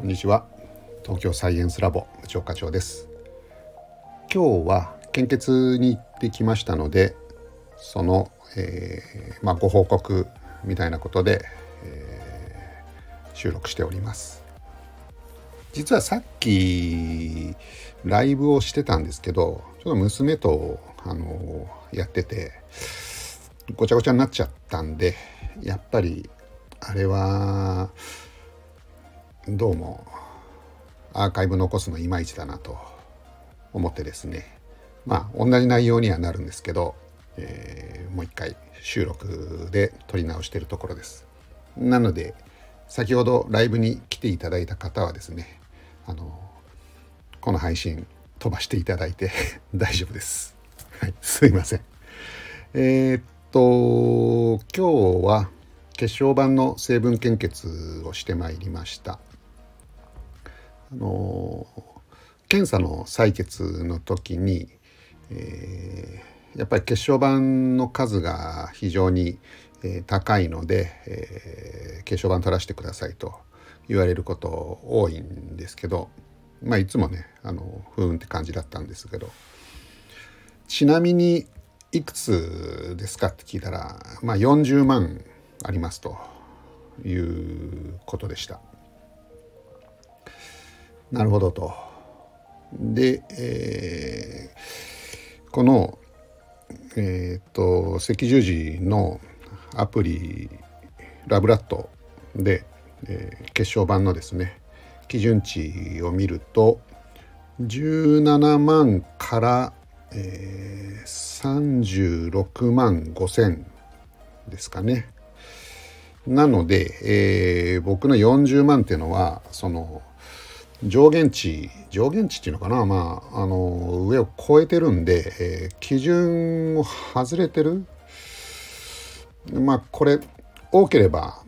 こんにちは。東京サイエンスラボ部長課長です。今日は献血に行ってきましたのでその、えー、まあ、ご報告みたいなことで、えー、収録しております。実はさっきライブをしてたんですけどちょっと娘とあのやっててごちゃごちゃになっちゃったんでやっぱりあれはどうもアーカイブ残すのいまいちだなと思ってですね。まあ同じ内容にはなるんですけど、えー、もう一回収録で撮り直してるところです。なので先ほどライブに来ていただいた方はですねあのこの配信飛ばしていただいて 大丈夫です、はい、すいません。えー、っと今日は血小板の成分献血をしてまいりました。あの検査の採血の時に、えー、やっぱり血小板の数が非常に、えー、高いので、えー、血小板取らせてくださいと言われること多いんですけどまあいつもねあのふーんって感じだったんですけどちなみにいくつですかって聞いたらまあ40万ありますということでした。なるほどと。で、えー、この、えっ、と赤十字のアプリラブラットで、えー、血小板のですね基準値を見ると17万から、えー、36万5千ですかね。なので、えー、僕の40万っていうのはその上限値上限値っていうのかな？まああの上を超えてるんで、えー、基準を外れてる？まあこれ多ければ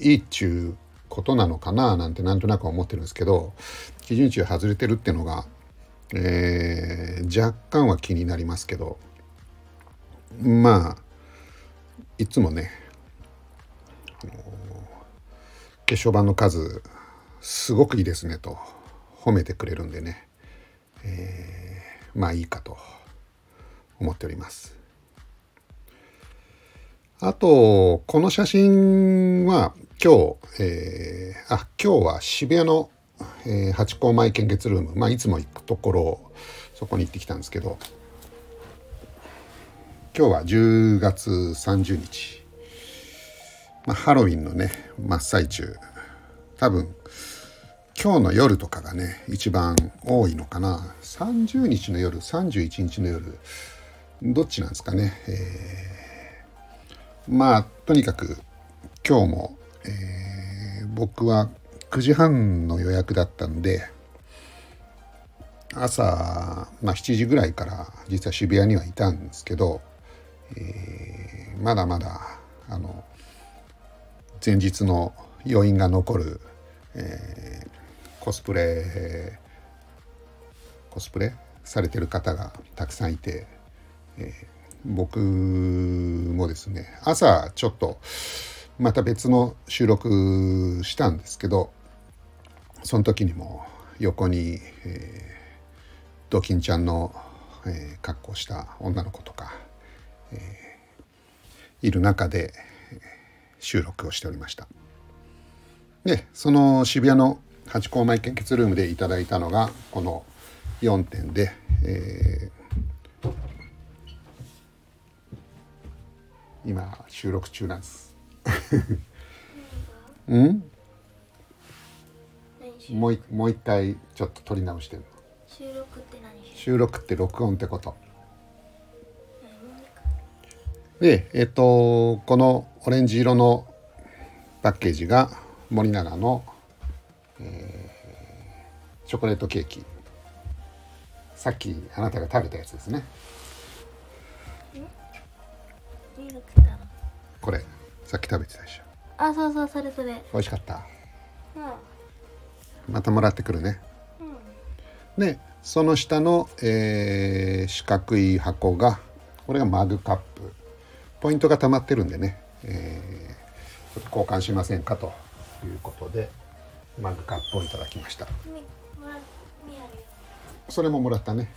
いいっちゅうことなのかな？なんてなんとなく思ってるんですけど基準値を外れてるっていうのが、えー、若干は気になりますけどまあいつもね血小板の数すごくいいですねと褒めてくれるんでね、えー、まあいいかと思っております。あと、この写真は今日、えー、あ、今日は渋谷の、えー、八甲前献血ルーム、まあいつも行くところ、そこに行ってきたんですけど、今日は10月30日、まあ、ハロウィンのね、真っ最中、多分、今日の夜とかがね一番多いのかな。30日の夜31日の夜どっちなんですかね、えー、まあとにかく今日も、えー、僕は9時半の予約だったんで朝、まあ、7時ぐらいから実は渋谷にはいたんですけど、えー、まだまだあの前日の余韻が残る、えー、コスプレコスプレ？されてる方がたくさんいて、えー、僕もですね朝ちょっとまた別の収録したんですけどその時にも横に、えー、ドキンちゃんの、えー、格好した女の子とか、えー、いる中で収録をしておりました。でその渋谷のハチ公前献血ルームでいただいたのがこの4点で、えー、今収録中なんです。うん？もうもう一回ちょっと撮り直して。る収録って何収録って録音ってこと。でえっ、とこのオレンジ色のパッケージが森永のえー、チョコレートケーキ。さっきあなたが食べたやつですね。これ。さっき食べてたでしょ。あそうそうそれそれ。美味しかった？うん。またもらってくるね。うん。でその下の、えー、四角い箱がこれがマグカップ。ポイントが溜まってるんでね、えー、交換しませんかということでマグカップをいただきました。みもらみあるよそれももらったね。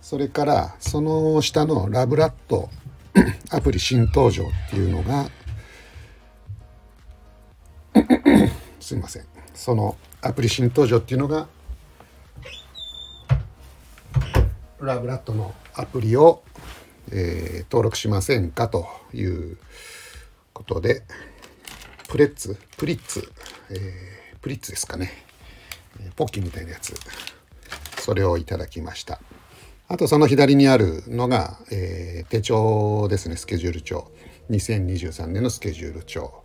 それからその下のラブラットアプリ新登場っていうのがすいません。そのアプリ新登場っていうのがラブラットのアプリを、えー登録しませんかということでプレッツプリッツ、えープリッツですかね。えーポッキーみたいなやつ。それをいただきました。あとその左にあるのが、えー手帳ですね。スケジュール帳。2023年のスケジュール帳。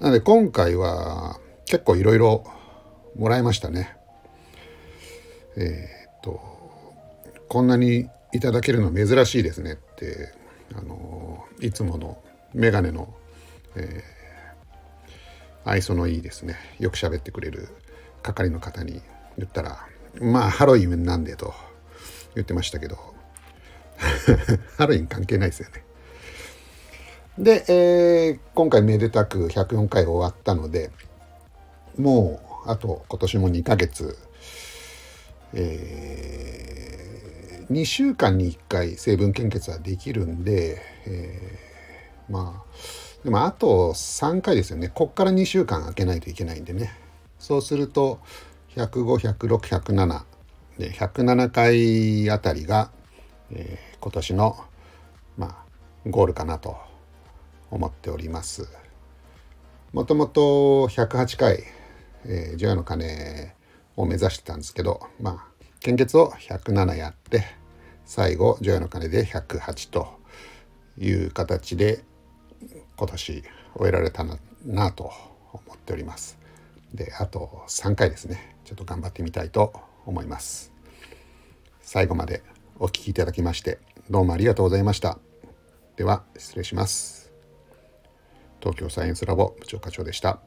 なので今回は結構いろいろもらいましたね。えーっとこんなにいただけるの珍しいですねってあのいつものメガネの、えー愛想のいいですね。よく喋ってくれる係の方に言ったらまあハロウィンなんでと言ってましたけど ハロウィン関係ないですよね。で、えー今回めでたく104回終わったのでもうあと今年も2ヶ月、え2週間に1回成分献血はできるんで、えーまあでもあと3回ですよねこっから2週間空けないといけないんでねそうすると105106107で107回あたりが、えー今年のまあゴールかなと思っております。もともと108回、えー、除夜の鐘を目指してたんですけどまあ献血を107やって最後除夜の鐘で108という形で今年終えられたななと思っております。であと3回ですねちょっと頑張ってみたいと思います。最後までお聴きいただきましてどうもありがとうございました。では失礼します。東京サイエンスラボ部長課長でした。